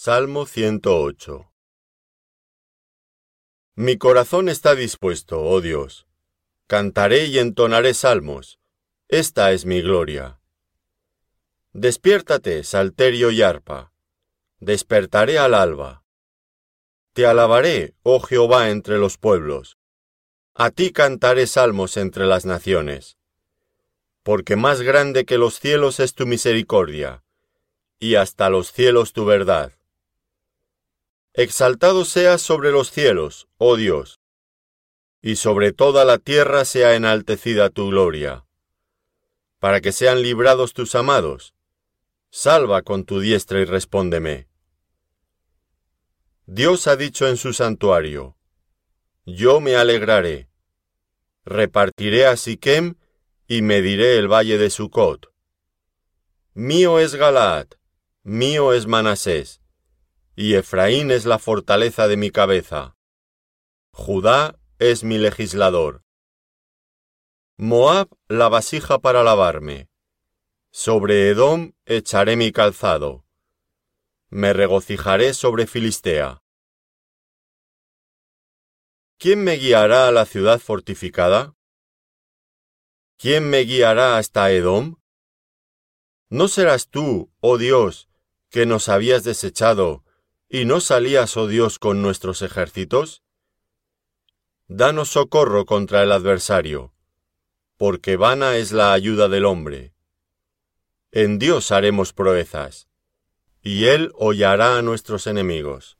Salmo 108 Mi corazón está dispuesto, oh Dios. Cantaré y entonaré salmos. Esta es mi gloria. Despiértate, salterio y arpa. Despertaré al alba. Te alabaré, oh Jehová, entre los pueblos. A ti cantaré salmos entre las naciones. Porque más grande que los cielos es tu misericordia, y hasta los cielos tu verdad. Exaltado seas sobre los cielos, oh Dios, y sobre toda la tierra sea enaltecida tu gloria. Para que sean librados tus amados, salva con tu diestra y respóndeme. Dios ha dicho en su santuario, Yo me alegraré, repartiré a Siquem y mediré el valle de Sucot. Mío es Galaad, mío es Manasés, y Efraín es la fortaleza de mi cabeza. Judá es mi legislador. Moab la vasija para lavarme. Sobre Edom echaré mi calzado. Me regocijaré sobre Filistea. ¿Quién me guiará a la ciudad fortificada? ¿Quién me guiará hasta Edom? ¿No serás tú, oh Dios, que nos habías desechado ¿Y no salías, oh Dios, con nuestros ejércitos? Danos socorro contra el adversario, porque vana es la ayuda del hombre. En Dios haremos proezas, y Él hollará a nuestros enemigos.